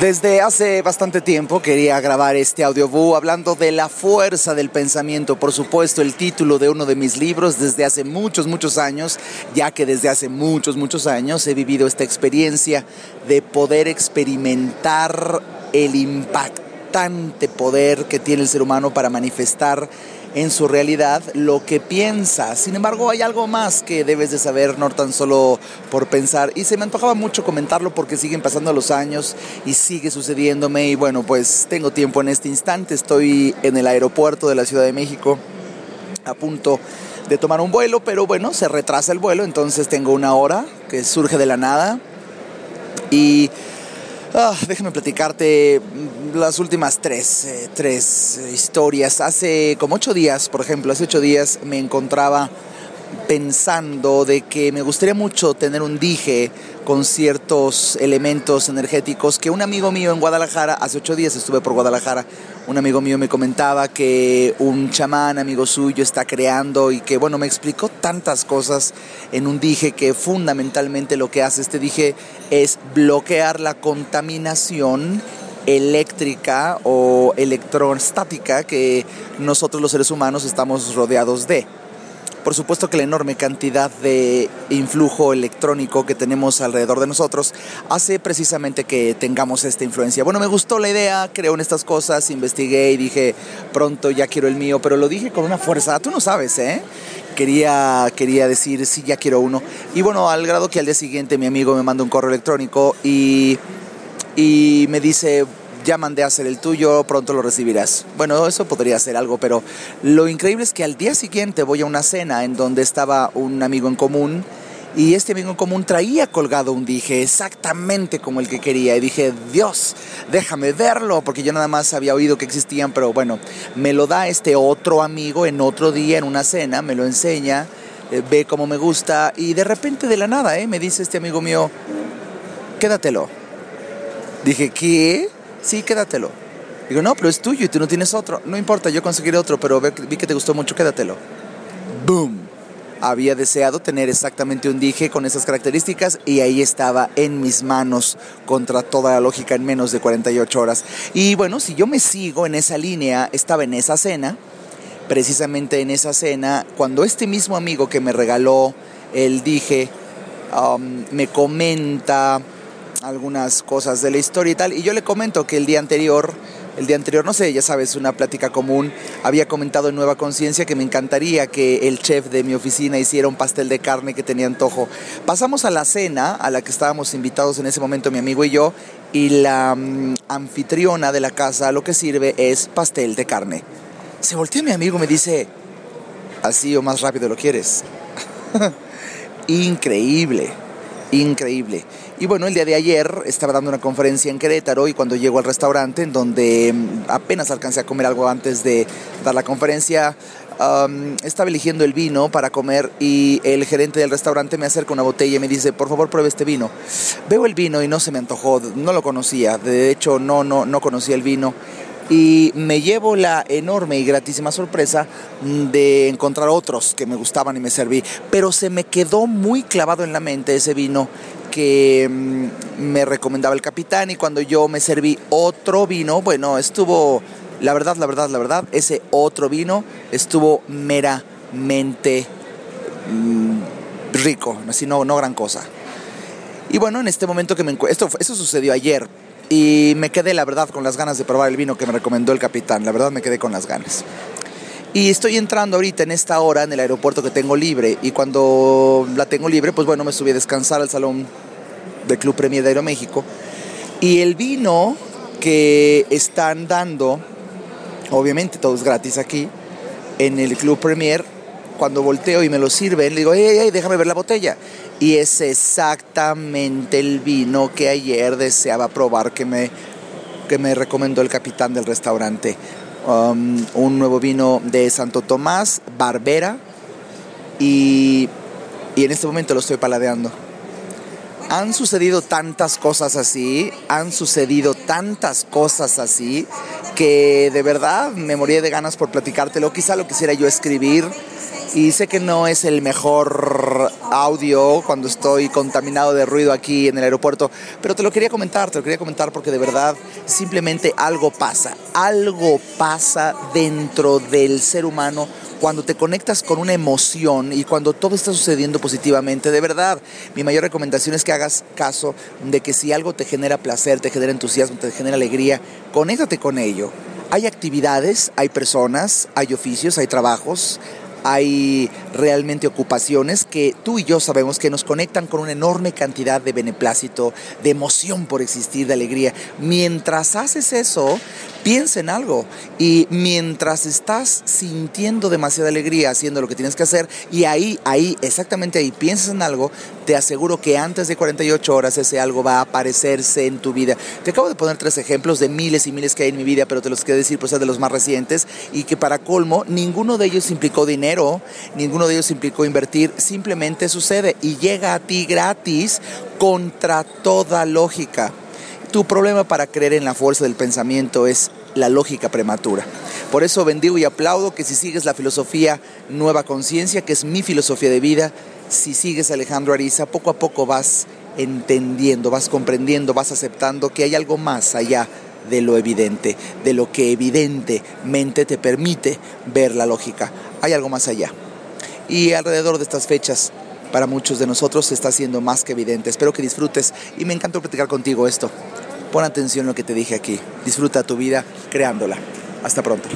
Desde hace bastante tiempo quería grabar este audiobook hablando de la fuerza del pensamiento, por supuesto el título de uno de mis libros desde hace muchos, muchos años, ya que desde hace muchos, muchos años he vivido esta experiencia de poder experimentar el impactante poder que tiene el ser humano para manifestar en su realidad lo que piensa. Sin embargo, hay algo más que debes de saber, no tan solo por pensar. Y se me antojaba mucho comentarlo porque siguen pasando los años y sigue sucediéndome. Y bueno, pues tengo tiempo en este instante. Estoy en el aeropuerto de la Ciudad de México a punto de tomar un vuelo, pero bueno, se retrasa el vuelo, entonces tengo una hora que surge de la nada. Y Ah, déjame platicarte las últimas tres, eh, tres historias. Hace como ocho días, por ejemplo, hace ocho días me encontraba pensando de que me gustaría mucho tener un dije con ciertos elementos energéticos que un amigo mío en Guadalajara, hace ocho días estuve por Guadalajara, un amigo mío me comentaba que un chamán amigo suyo está creando y que bueno, me explicó tantas cosas en un dije que fundamentalmente lo que hace este dije es bloquear la contaminación eléctrica o electrostática que nosotros los seres humanos estamos rodeados de. Por supuesto que la enorme cantidad de influjo electrónico que tenemos alrededor de nosotros hace precisamente que tengamos esta influencia. Bueno, me gustó la idea, creo en estas cosas, investigué y dije, pronto ya quiero el mío, pero lo dije con una fuerza, tú no sabes, ¿eh? Quería, quería decir, sí, ya quiero uno. Y bueno, al grado que al día siguiente mi amigo me manda un correo electrónico y, y me dice, ya mandé a hacer el tuyo, pronto lo recibirás. Bueno, eso podría ser algo, pero lo increíble es que al día siguiente voy a una cena en donde estaba un amigo en común y este amigo en común traía colgado un dije exactamente como el que quería y dije, Dios, déjame verlo, porque yo nada más había oído que existían, pero bueno, me lo da este otro amigo en otro día en una cena, me lo enseña, eh, ve cómo me gusta y de repente de la nada, ¿eh? me dice este amigo mío, quédatelo. Dije, ¿qué? sí, quédatelo. Digo, no, pero es tuyo y tú no tienes otro. No importa, yo conseguiré otro, pero vi que te gustó mucho, quédatelo. ¡Boom! Había deseado tener exactamente un dije con esas características y ahí estaba en mis manos contra toda la lógica en menos de 48 horas. Y bueno, si yo me sigo en esa línea, estaba en esa cena, precisamente en esa cena, cuando este mismo amigo que me regaló el dije um, me comenta algunas cosas de la historia y tal. Y yo le comento que el día anterior, el día anterior, no sé, ya sabes, una plática común, había comentado en Nueva Conciencia que me encantaría que el chef de mi oficina hiciera un pastel de carne que tenía antojo. Pasamos a la cena a la que estábamos invitados en ese momento mi amigo y yo, y la mm, anfitriona de la casa lo que sirve es pastel de carne. Se voltea mi amigo y me dice, así o más rápido lo quieres. Increíble, increíble. Y bueno, el día de ayer estaba dando una conferencia en Querétaro y cuando llego al restaurante, en donde mm, apenas alcancé a comer algo antes de dar la conferencia, estaba eligiendo el vino para comer y el gerente del restaurante me acerca una botella y me dice, por favor pruebe este vino. Veo el vino y no se me antojó, no lo conocía, de hecho no, no, no conocía el vino y me llevo la enorme y gratísima sorpresa de encontrar otros que me gustaban y me serví, pero se me quedó muy clavado en la mente ese vino que mm, me recomendaba el capitán y cuando yo me serví otro vino, bueno, estuvo, la verdad, la verdad, la verdad, ese otro vino estuvo meramente mm, rico, así no, no gran cosa. Y bueno, en este momento que me encuentro, sucedió ayer, y me quedé, la verdad, con las ganas de probar el vino que me recomendó el capitán. La verdad, me quedé con las ganas. Y estoy entrando ahorita en esta hora en el aeropuerto que tengo libre. Y cuando la tengo libre, pues bueno, me subí a descansar al salón del Club Premier de Aeroméxico. Y el vino que están dando, obviamente todo es gratis aquí, en el Club Premier, cuando volteo y me lo sirven, le digo, hey, hey, déjame ver la botella. Y es exactamente el vino que ayer deseaba probar que me, que me recomendó el capitán del restaurante. Um, un nuevo vino de Santo Tomás, Barbera, y, y en este momento lo estoy paladeando. Han sucedido tantas cosas así, han sucedido tantas cosas así, que de verdad me moría de ganas por platicártelo. Quizá lo quisiera yo escribir y sé que no es el mejor audio cuando estoy contaminado de ruido aquí en el aeropuerto, pero te lo quería comentar, te lo quería comentar porque de verdad simplemente algo pasa, algo pasa dentro del ser humano cuando te conectas con una emoción y cuando todo está sucediendo positivamente, de verdad, mi mayor recomendación es que hagas caso de que si algo te genera placer, te genera entusiasmo, te genera alegría, conéctate con ello. Hay actividades, hay personas, hay oficios, hay trabajos, hay realmente ocupaciones que tú y yo sabemos que nos conectan con una enorme cantidad de beneplácito, de emoción por existir, de alegría. Mientras haces eso, piensa en algo y mientras estás sintiendo demasiada alegría haciendo lo que tienes que hacer y ahí, ahí, exactamente ahí, piensas en algo, te aseguro que antes de 48 horas ese algo va a aparecerse en tu vida. Te acabo de poner tres ejemplos de miles y miles que hay en mi vida, pero te los quiero decir por ser de los más recientes y que para colmo, ninguno de ellos implicó dinero, ninguno de ellos implicó invertir, simplemente sucede y llega a ti gratis contra toda lógica. Tu problema para creer en la fuerza del pensamiento es la lógica prematura. Por eso bendigo y aplaudo que si sigues la filosofía Nueva Conciencia, que es mi filosofía de vida, si sigues Alejandro Ariza, poco a poco vas entendiendo, vas comprendiendo, vas aceptando que hay algo más allá de lo evidente, de lo que evidentemente te permite ver la lógica. Hay algo más allá. Y alrededor de estas fechas, para muchos de nosotros se está haciendo más que evidente. Espero que disfrutes y me encantó platicar contigo esto. Pon atención a lo que te dije aquí. Disfruta tu vida creándola. Hasta pronto.